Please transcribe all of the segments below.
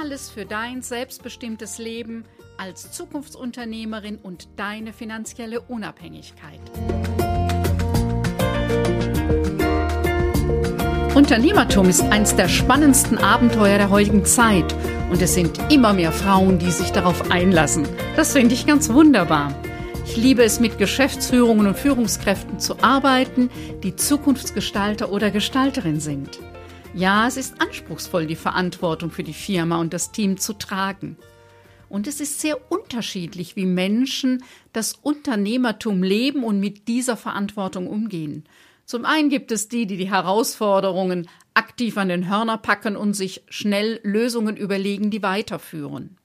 Alles für dein selbstbestimmtes Leben als Zukunftsunternehmerin und deine finanzielle Unabhängigkeit. Unternehmertum ist eines der spannendsten Abenteuer der heutigen Zeit und es sind immer mehr Frauen, die sich darauf einlassen. Das finde ich ganz wunderbar. Ich liebe es, mit Geschäftsführungen und Führungskräften zu arbeiten, die Zukunftsgestalter oder Gestalterin sind. Ja, es ist anspruchsvoll, die Verantwortung für die Firma und das Team zu tragen. Und es ist sehr unterschiedlich, wie Menschen das Unternehmertum leben und mit dieser Verantwortung umgehen. Zum einen gibt es die, die die Herausforderungen aktiv an den Hörner packen und sich schnell Lösungen überlegen, die weiterführen.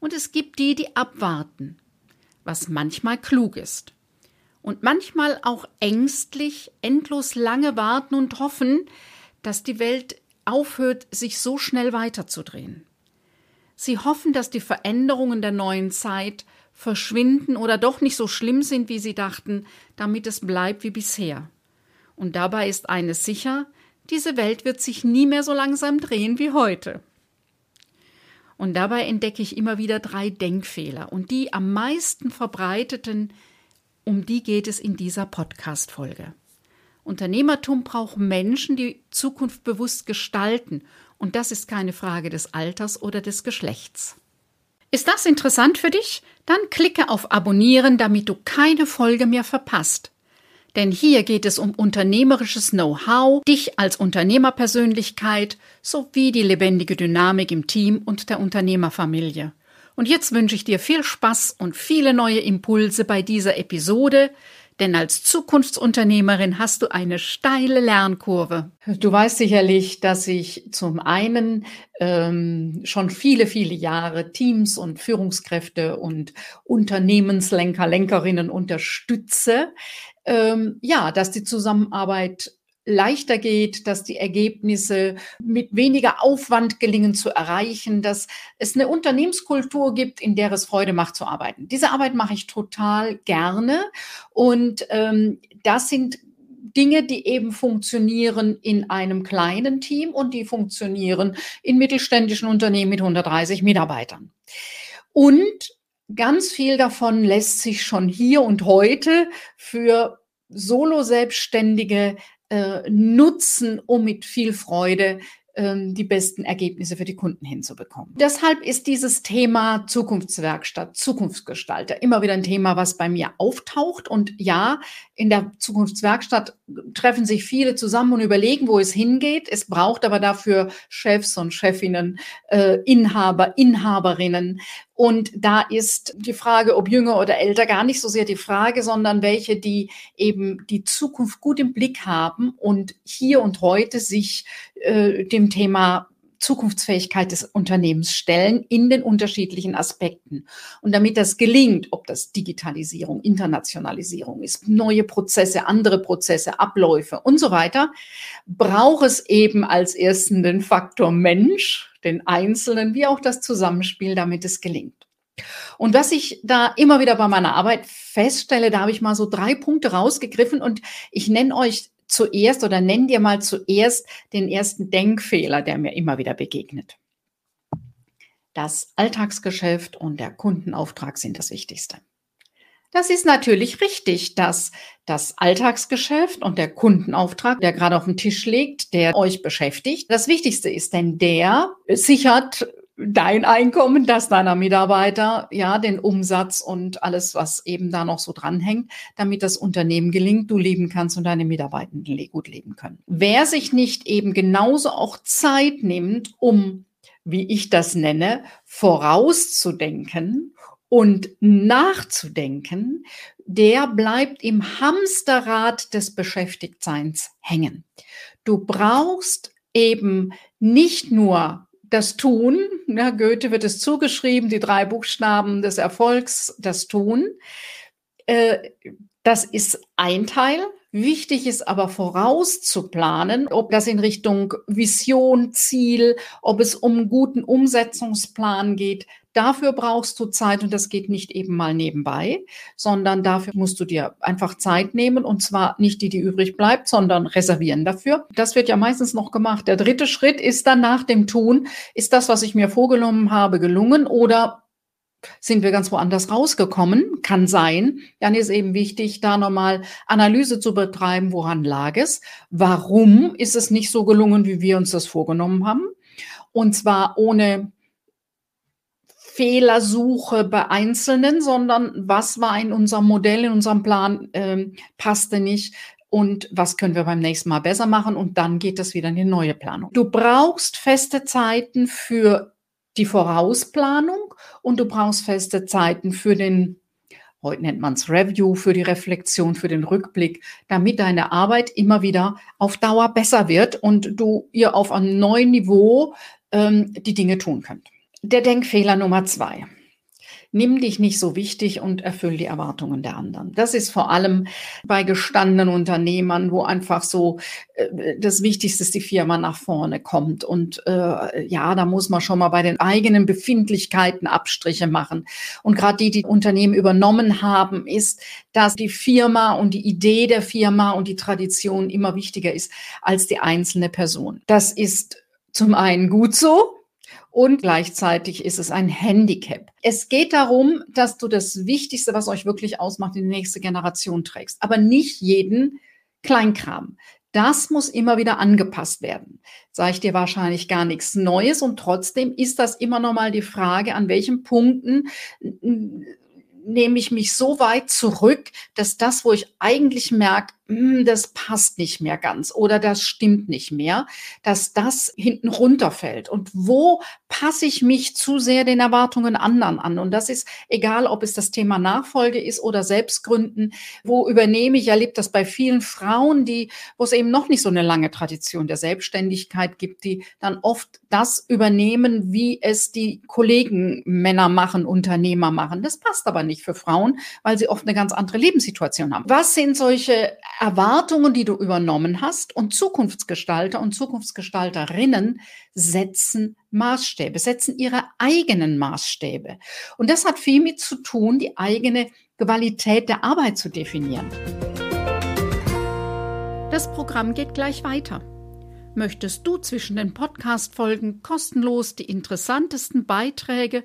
Und es gibt die, die abwarten, was manchmal klug ist. Und manchmal auch ängstlich, endlos lange warten und hoffen, dass die Welt aufhört, sich so schnell weiterzudrehen. Sie hoffen, dass die Veränderungen der neuen Zeit verschwinden oder doch nicht so schlimm sind, wie sie dachten, damit es bleibt wie bisher. Und dabei ist eines sicher, diese Welt wird sich nie mehr so langsam drehen wie heute. Und dabei entdecke ich immer wieder drei Denkfehler und die am meisten verbreiteten, um die geht es in dieser Podcast-Folge. Unternehmertum braucht Menschen, die Zukunft bewusst gestalten. Und das ist keine Frage des Alters oder des Geschlechts. Ist das interessant für dich? Dann klicke auf Abonnieren, damit du keine Folge mehr verpasst. Denn hier geht es um unternehmerisches Know-how, dich als Unternehmerpersönlichkeit sowie die lebendige Dynamik im Team und der Unternehmerfamilie. Und jetzt wünsche ich dir viel Spaß und viele neue Impulse bei dieser Episode, denn als Zukunftsunternehmerin hast du eine steile Lernkurve. Du weißt sicherlich, dass ich zum einen ähm, schon viele, viele Jahre Teams und Führungskräfte und Unternehmenslenker, Lenkerinnen unterstütze. Ähm, ja, dass die Zusammenarbeit leichter geht, dass die Ergebnisse mit weniger Aufwand gelingen zu erreichen, dass es eine Unternehmenskultur gibt, in der es Freude macht zu arbeiten. Diese Arbeit mache ich total gerne und ähm, das sind Dinge, die eben funktionieren in einem kleinen Team und die funktionieren in mittelständischen Unternehmen mit 130 Mitarbeitern. Und ganz viel davon lässt sich schon hier und heute für Solo-Selbstständige äh, nutzen, um mit viel Freude ähm, die besten Ergebnisse für die Kunden hinzubekommen. Deshalb ist dieses Thema Zukunftswerkstatt, Zukunftsgestalter immer wieder ein Thema, was bei mir auftaucht. Und ja, in der Zukunftswerkstatt treffen sich viele zusammen und überlegen, wo es hingeht. Es braucht aber dafür Chefs und Chefinnen, äh, Inhaber, Inhaberinnen. Und da ist die Frage, ob jünger oder älter, gar nicht so sehr die Frage, sondern welche, die eben die Zukunft gut im Blick haben und hier und heute sich äh, dem Thema Zukunftsfähigkeit des Unternehmens stellen in den unterschiedlichen Aspekten. Und damit das gelingt, ob das Digitalisierung, Internationalisierung ist, neue Prozesse, andere Prozesse, Abläufe und so weiter, braucht es eben als ersten den Faktor Mensch, den Einzelnen, wie auch das Zusammenspiel, damit es gelingt. Und was ich da immer wieder bei meiner Arbeit feststelle, da habe ich mal so drei Punkte rausgegriffen und ich nenne euch zuerst oder nenn dir mal zuerst den ersten Denkfehler, der mir immer wieder begegnet. Das Alltagsgeschäft und der Kundenauftrag sind das Wichtigste. Das ist natürlich richtig, dass das Alltagsgeschäft und der Kundenauftrag, der gerade auf dem Tisch liegt, der euch beschäftigt, das Wichtigste ist, denn der sichert dein Einkommen, das deiner Mitarbeiter, ja, den Umsatz und alles, was eben da noch so dranhängt, damit das Unternehmen gelingt, du leben kannst und deine Mitarbeitenden gut leben können. Wer sich nicht eben genauso auch Zeit nimmt, um, wie ich das nenne, vorauszudenken und nachzudenken, der bleibt im Hamsterrad des Beschäftigtseins hängen. Du brauchst eben nicht nur das Tun, ja, Goethe wird es zugeschrieben, die drei Buchstaben des Erfolgs, das Tun. Äh, das ist ein Teil. Wichtig ist aber vorauszuplanen, ob das in Richtung Vision, Ziel, ob es um guten Umsetzungsplan geht. Dafür brauchst du Zeit und das geht nicht eben mal nebenbei, sondern dafür musst du dir einfach Zeit nehmen und zwar nicht die, die übrig bleibt, sondern reservieren dafür. Das wird ja meistens noch gemacht. Der dritte Schritt ist dann nach dem Tun, ist das, was ich mir vorgenommen habe, gelungen oder sind wir ganz woanders rausgekommen, kann sein. Dann ist eben wichtig, da nochmal Analyse zu betreiben, woran lag es, warum ist es nicht so gelungen, wie wir uns das vorgenommen haben. Und zwar ohne Fehlersuche bei Einzelnen, sondern was war in unserem Modell, in unserem Plan, ähm, passte nicht und was können wir beim nächsten Mal besser machen und dann geht es wieder in die neue Planung. Du brauchst feste Zeiten für die Vorausplanung und du brauchst feste Zeiten für den, heute nennt man es Review, für die Reflexion, für den Rückblick, damit deine Arbeit immer wieder auf Dauer besser wird und du ihr auf einem neuen Niveau ähm, die Dinge tun könnt. Der Denkfehler Nummer zwei nimm dich nicht so wichtig und erfüll die Erwartungen der anderen. Das ist vor allem bei gestandenen Unternehmern, wo einfach so äh, das Wichtigste ist, die Firma nach vorne kommt. Und äh, ja, da muss man schon mal bei den eigenen Befindlichkeiten Abstriche machen. Und gerade die, die Unternehmen übernommen haben, ist, dass die Firma und die Idee der Firma und die Tradition immer wichtiger ist als die einzelne Person. Das ist zum einen gut so, und gleichzeitig ist es ein Handicap. Es geht darum, dass du das Wichtigste, was euch wirklich ausmacht, in die nächste Generation trägst, aber nicht jeden Kleinkram. Das muss immer wieder angepasst werden. Sage ich dir wahrscheinlich gar nichts Neues und trotzdem ist das immer noch mal die Frage, an welchen Punkten nehme ich mich so weit zurück, dass das, wo ich eigentlich merke, hm, das passt nicht mehr ganz oder das stimmt nicht mehr, dass das hinten runterfällt. Und wo passe ich mich zu sehr den Erwartungen anderen an? Und das ist egal, ob es das Thema Nachfolge ist oder Selbstgründen. Wo übernehme ich? Ich erlebe das bei vielen Frauen, die, wo es eben noch nicht so eine lange Tradition der Selbstständigkeit gibt, die dann oft das übernehmen, wie es die Kollegen Männer machen, Unternehmer machen. Das passt aber nicht für Frauen, weil sie oft eine ganz andere Lebenssituation haben. Was sind solche Erwartungen, die du übernommen hast und Zukunftsgestalter und Zukunftsgestalterinnen setzen Maßstäbe, setzen ihre eigenen Maßstäbe. Und das hat viel mit zu tun, die eigene Qualität der Arbeit zu definieren. Das Programm geht gleich weiter. Möchtest du zwischen den Podcast-Folgen kostenlos die interessantesten Beiträge,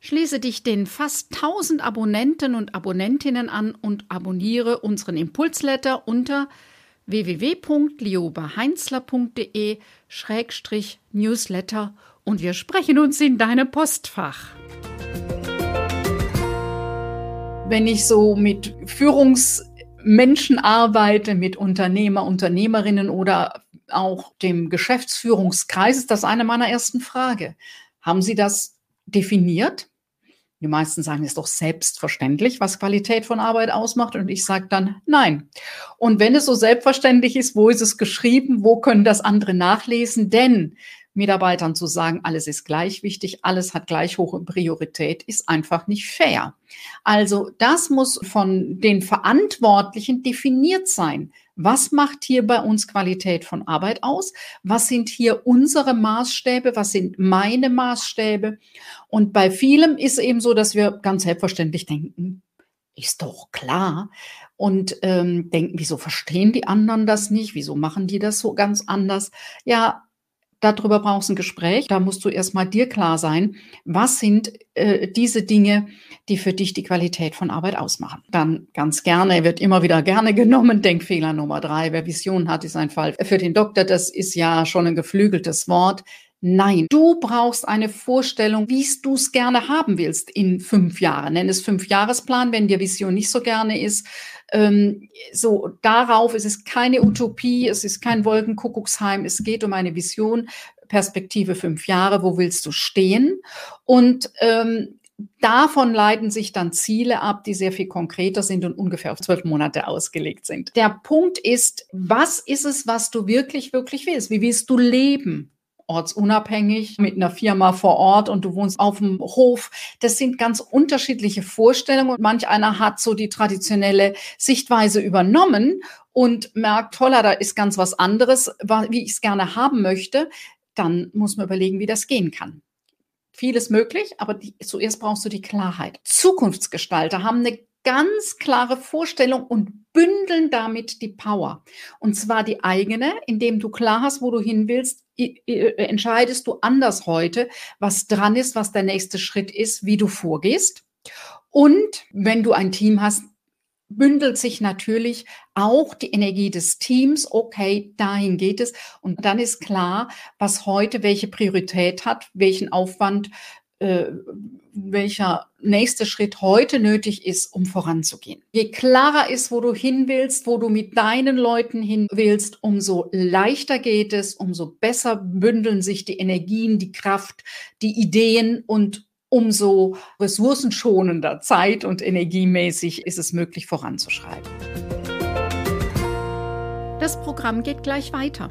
Schließe dich den fast 1000 Abonnenten und Abonnentinnen an und abonniere unseren Impulsletter unter www.liobaheinzler.de-newsletter und wir sprechen uns in deinem Postfach. Wenn ich so mit Führungsmenschen arbeite, mit Unternehmer, Unternehmerinnen oder auch dem Geschäftsführungskreis, ist das eine meiner ersten Fragen. Haben Sie das definiert? Die meisten sagen, es ist doch selbstverständlich, was Qualität von Arbeit ausmacht. Und ich sage dann, nein. Und wenn es so selbstverständlich ist, wo ist es geschrieben? Wo können das andere nachlesen? Denn Mitarbeitern zu sagen, alles ist gleich wichtig, alles hat gleich hohe Priorität, ist einfach nicht fair. Also das muss von den Verantwortlichen definiert sein. Was macht hier bei uns Qualität von Arbeit aus? Was sind hier unsere Maßstäbe? Was sind meine Maßstäbe? Und bei vielem ist eben so, dass wir ganz selbstverständlich denken, ist doch klar. Und ähm, denken, wieso verstehen die anderen das nicht? Wieso machen die das so ganz anders? Ja, darüber brauchst du ein Gespräch. Da musst du erstmal dir klar sein, was sind äh, diese Dinge, die für dich die Qualität von Arbeit ausmachen. Dann ganz gerne, wird immer wieder gerne genommen, Denkfehler Nummer drei. Wer Vision hat, ist ein Fall für den Doktor. Das ist ja schon ein geflügeltes Wort. Nein, du brauchst eine Vorstellung, wie du es gerne haben willst in fünf Jahren. Nenn es Fünfjahresplan, wenn dir Vision nicht so gerne ist. Ähm, so darauf, es ist keine Utopie, es ist kein Wolkenkuckucksheim, es geht um eine Vision, Perspektive fünf Jahre, wo willst du stehen? Und ähm, Davon leiten sich dann Ziele ab, die sehr viel konkreter sind und ungefähr auf zwölf Monate ausgelegt sind. Der Punkt ist, was ist es, was du wirklich, wirklich willst? Wie willst du leben? Ortsunabhängig mit einer Firma vor Ort und du wohnst auf dem Hof. Das sind ganz unterschiedliche Vorstellungen und manch einer hat so die traditionelle Sichtweise übernommen und merkt, holla, da ist ganz was anderes, wie ich es gerne haben möchte. Dann muss man überlegen, wie das gehen kann. Vieles möglich, aber die, zuerst brauchst du die Klarheit. Zukunftsgestalter haben eine ganz klare Vorstellung und bündeln damit die Power. Und zwar die eigene, indem du klar hast, wo du hin willst, entscheidest du anders heute, was dran ist, was der nächste Schritt ist, wie du vorgehst. Und wenn du ein Team hast, bündelt sich natürlich auch die Energie des Teams. Okay, dahin geht es. Und dann ist klar, was heute welche Priorität hat, welchen Aufwand welcher nächste Schritt heute nötig ist, um voranzugehen. Je klarer ist, wo du hin willst, wo du mit deinen Leuten hin willst, umso leichter geht es, umso besser bündeln sich die Energien, die Kraft, die Ideen und umso ressourcenschonender Zeit und energiemäßig ist es möglich voranzuschreiten. Das Programm geht gleich weiter.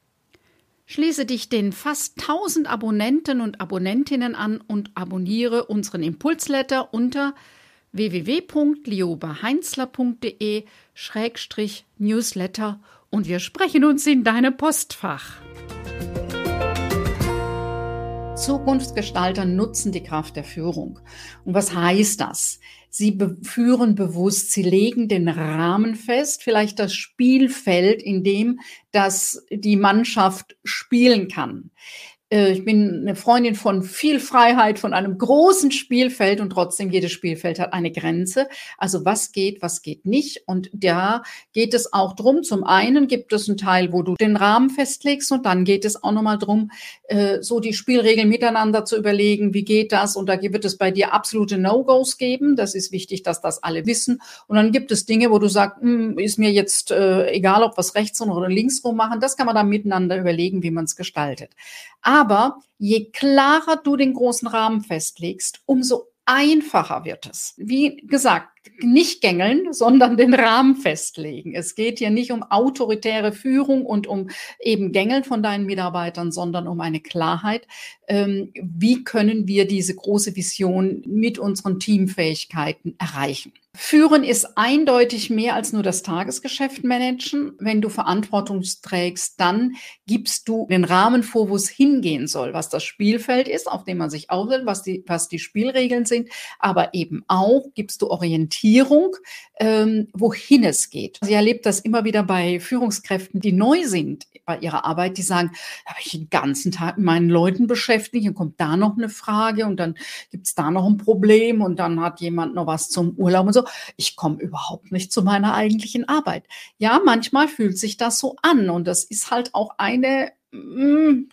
Schließe dich den fast 1000 Abonnenten und Abonnentinnen an und abonniere unseren Impulsletter unter www.liobaheinzler.de-newsletter und wir sprechen uns in deinem Postfach. Zukunftsgestalter nutzen die Kraft der Führung. Und was heißt das? Sie führen bewusst, sie legen den Rahmen fest, vielleicht das Spielfeld, in dem das die Mannschaft spielen kann. Äh, ich bin eine Freundin von viel Freiheit, von einem großen Spielfeld und trotzdem jedes Spielfeld hat eine Grenze. Also was geht, was geht nicht. Und da geht es auch drum. Zum einen gibt es einen Teil, wo du den Rahmen festlegst und dann geht es auch nochmal drum, äh, so die Spielregeln miteinander zu überlegen. Wie geht das? Und da wird es bei dir absolute No-Gos geben. Das ist wichtig, dass das alle wissen. Und dann gibt es Dinge, wo du sagst, hm, ist mir jetzt äh, egal, ob was rechts oder links rum machen. Das kann man dann miteinander überlegen, wie man es gestaltet. Je klarer du den großen Rahmen festlegst, umso einfacher wird es. Wie gesagt, nicht gängeln, sondern den Rahmen festlegen. Es geht hier nicht um autoritäre Führung und um eben Gängeln von deinen Mitarbeitern, sondern um eine Klarheit. Ähm, wie können wir diese große Vision mit unseren Teamfähigkeiten erreichen? Führen ist eindeutig mehr als nur das Tagesgeschäft managen. Wenn du Verantwortung trägst, dann gibst du den Rahmen vor, wo es hingehen soll, was das Spielfeld ist, auf dem man sich aufhält, was die, was die Spielregeln sind, aber eben auch gibst du Orientierung, ähm, wohin es geht. Sie erlebt das immer wieder bei Führungskräften, die neu sind bei ihrer Arbeit, die sagen, da habe ich den ganzen Tag mit meinen Leuten beschäftigt, dann kommt da noch eine Frage und dann gibt es da noch ein Problem und dann hat jemand noch was zum Urlaub und so. Ich komme überhaupt nicht zu meiner eigentlichen Arbeit. Ja, manchmal fühlt sich das so an und das ist halt auch eine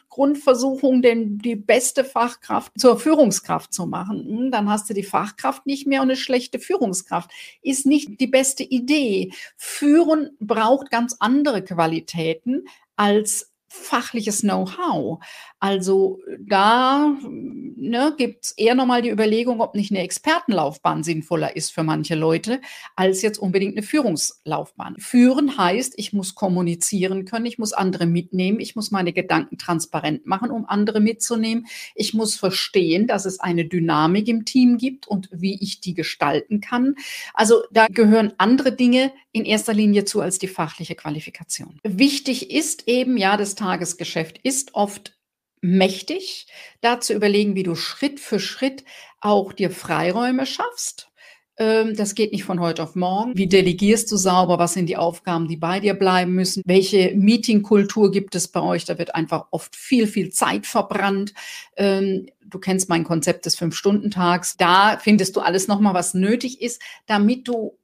Grundversuchung, denn die beste Fachkraft zur Führungskraft zu machen. Hm, dann hast du die Fachkraft nicht mehr und eine schlechte Führungskraft. Ist nicht die beste Idee. Führen braucht ganz andere Qualitäten als fachliches Know-how. Also da ne, gibt es eher nochmal die Überlegung, ob nicht eine Expertenlaufbahn sinnvoller ist für manche Leute, als jetzt unbedingt eine Führungslaufbahn. Führen heißt, ich muss kommunizieren können, ich muss andere mitnehmen, ich muss meine Gedanken transparent machen, um andere mitzunehmen. Ich muss verstehen, dass es eine Dynamik im Team gibt und wie ich die gestalten kann. Also da gehören andere Dinge in erster Linie zu als die fachliche Qualifikation. Wichtig ist eben, ja, das Tagesgeschäft ist oft mächtig, da zu überlegen, wie du Schritt für Schritt auch dir Freiräume schaffst. Ähm, das geht nicht von heute auf morgen. Wie delegierst du sauber? Was sind die Aufgaben, die bei dir bleiben müssen? Welche Meetingkultur gibt es bei euch? Da wird einfach oft viel, viel Zeit verbrannt. Ähm, du kennst mein Konzept des Fünf-Stunden-Tags. Da findest du alles nochmal, was nötig ist, damit du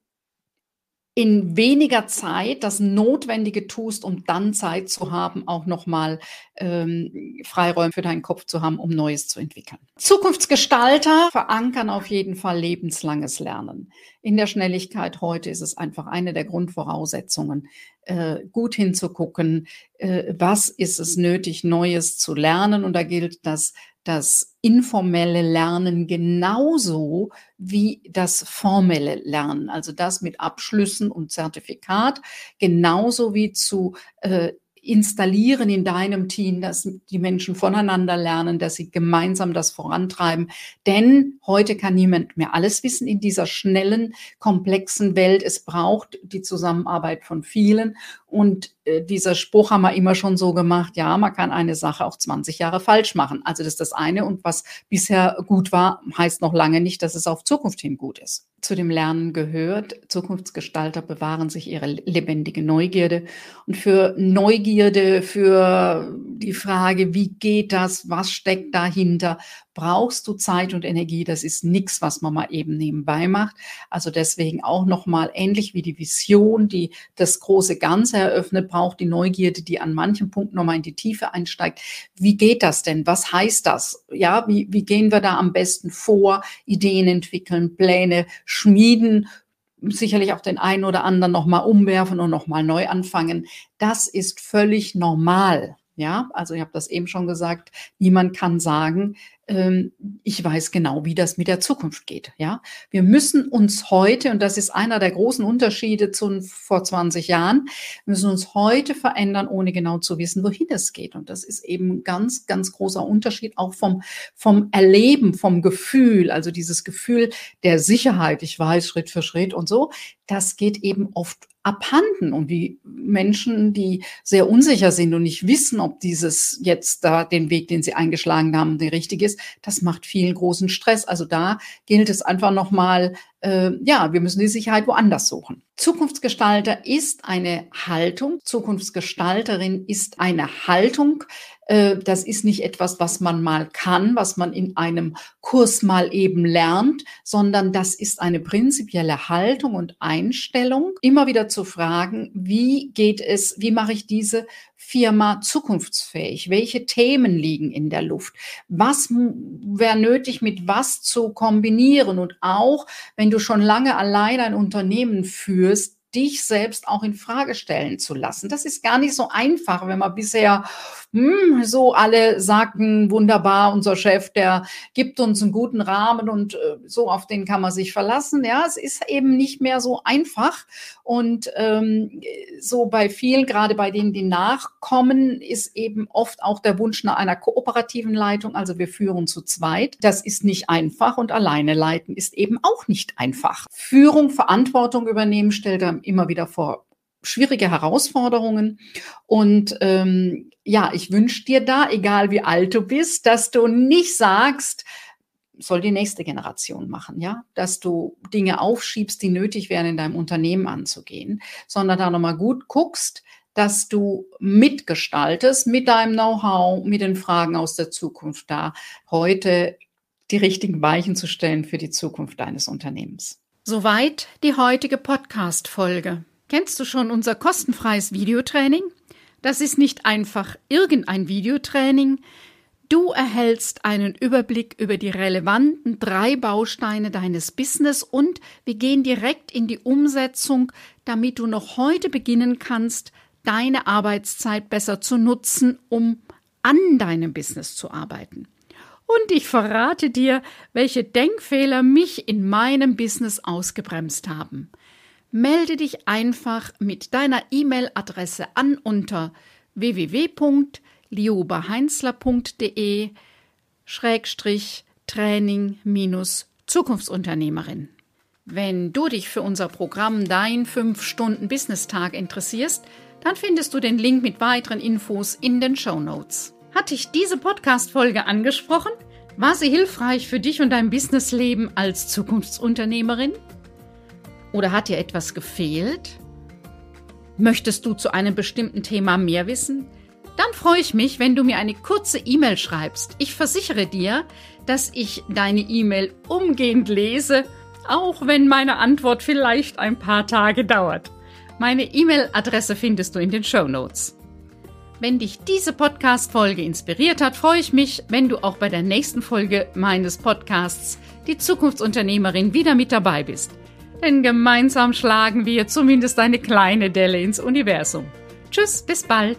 in weniger Zeit das Notwendige tust, um dann Zeit zu haben, auch nochmal ähm, Freiräume für deinen Kopf zu haben, um Neues zu entwickeln. Zukunftsgestalter verankern auf jeden Fall lebenslanges Lernen. In der Schnelligkeit heute ist es einfach eine der Grundvoraussetzungen, äh, gut hinzugucken, äh, was ist es nötig, Neues zu lernen. Und da gilt das das informelle Lernen genauso wie das formelle Lernen, also das mit Abschlüssen und Zertifikat, genauso wie zu äh, installieren in deinem Team, dass die Menschen voneinander lernen, dass sie gemeinsam das vorantreiben. Denn heute kann niemand mehr alles wissen in dieser schnellen, komplexen Welt. Es braucht die Zusammenarbeit von vielen. Und äh, dieser Spruch haben wir immer schon so gemacht, ja, man kann eine Sache auch 20 Jahre falsch machen. Also das ist das eine. Und was bisher gut war, heißt noch lange nicht, dass es auf Zukunft hin gut ist. Zu dem Lernen gehört, Zukunftsgestalter bewahren sich ihre lebendige Neugierde. Und für Neugierde, für die Frage, wie geht das, was steckt dahinter, brauchst du Zeit und Energie. Das ist nichts, was man mal eben nebenbei macht. Also deswegen auch nochmal ähnlich wie die Vision, die das große Ganze eröffnet, braucht die Neugierde, die an manchen Punkten nochmal in die Tiefe einsteigt. Wie geht das denn? Was heißt das? Ja, wie, wie gehen wir da am besten vor? Ideen entwickeln, Pläne schmieden, sicherlich auch den einen oder anderen nochmal umwerfen und nochmal neu anfangen. Das ist völlig normal. Ja, also ich habe das eben schon gesagt, niemand kann sagen, ähm, ich weiß genau, wie das mit der Zukunft geht. Ja, wir müssen uns heute, und das ist einer der großen Unterschiede zu vor 20 Jahren, müssen uns heute verändern, ohne genau zu wissen, wohin es geht. Und das ist eben ganz, ganz großer Unterschied auch vom, vom Erleben, vom Gefühl, also dieses Gefühl der Sicherheit. Ich weiß Schritt für Schritt und so. Das geht eben oft abhanden und die Menschen, die sehr unsicher sind und nicht wissen, ob dieses jetzt da den Weg, den sie eingeschlagen haben, der richtige ist, das macht vielen großen Stress. Also da gilt es einfach nochmal, äh, ja, wir müssen die Sicherheit woanders suchen. Zukunftsgestalter ist eine Haltung, Zukunftsgestalterin ist eine Haltung, äh, das ist nicht etwas, was man mal kann, was man in einem Kurs mal eben lernt, sondern das ist eine prinzipielle Haltung und Einstellung, immer wieder zu fragen, wie geht es, wie mache ich diese Firma zukunftsfähig? Welche Themen liegen in der Luft? Was wäre nötig, mit was zu kombinieren? Und auch, wenn du schon lange allein ein Unternehmen führst, dich selbst auch in Frage stellen zu lassen. Das ist gar nicht so einfach, wenn man bisher hm, so alle sagten, wunderbar, unser Chef, der gibt uns einen guten Rahmen und äh, so auf den kann man sich verlassen. Ja, es ist eben nicht mehr so einfach. Und ähm, so bei vielen, gerade bei denen, die nachkommen, ist eben oft auch der Wunsch nach einer kooperativen Leitung. Also wir führen zu zweit. Das ist nicht einfach und alleine leiten ist eben auch nicht einfach. Führung, Verantwortung übernehmen stellt er immer wieder vor schwierige Herausforderungen. Und ähm, ja, ich wünsche dir da, egal wie alt du bist, dass du nicht sagst, soll die nächste Generation machen, ja, dass du Dinge aufschiebst, die nötig wären, in deinem Unternehmen anzugehen, sondern da nochmal gut guckst, dass du mitgestaltest mit deinem Know-how, mit den Fragen aus der Zukunft da, heute die richtigen Weichen zu stellen für die Zukunft deines Unternehmens. Soweit die heutige Podcast-Folge. Kennst du schon unser kostenfreies Videotraining? Das ist nicht einfach irgendein Videotraining. Du erhältst einen Überblick über die relevanten drei Bausteine deines Business und wir gehen direkt in die Umsetzung, damit du noch heute beginnen kannst, deine Arbeitszeit besser zu nutzen, um an deinem Business zu arbeiten. Und ich verrate dir, welche Denkfehler mich in meinem Business ausgebremst haben melde dich einfach mit deiner E-Mail-Adresse an unter www.liobaheinzler.de Schrägstrich Training minus Zukunftsunternehmerin. Wenn du dich für unser Programm Dein 5-Stunden-Business-Tag interessierst, dann findest du den Link mit weiteren Infos in den Show Notes. Hat dich diese Podcast-Folge angesprochen? War sie hilfreich für dich und dein Businessleben als Zukunftsunternehmerin? Oder hat dir etwas gefehlt? Möchtest du zu einem bestimmten Thema mehr wissen? Dann freue ich mich, wenn du mir eine kurze E-Mail schreibst. Ich versichere dir, dass ich deine E-Mail umgehend lese, auch wenn meine Antwort vielleicht ein paar Tage dauert. Meine E-Mail-Adresse findest du in den Show Notes. Wenn dich diese Podcast-Folge inspiriert hat, freue ich mich, wenn du auch bei der nächsten Folge meines Podcasts Die Zukunftsunternehmerin wieder mit dabei bist. Denn gemeinsam schlagen wir zumindest eine kleine Delle ins Universum. Tschüss, bis bald.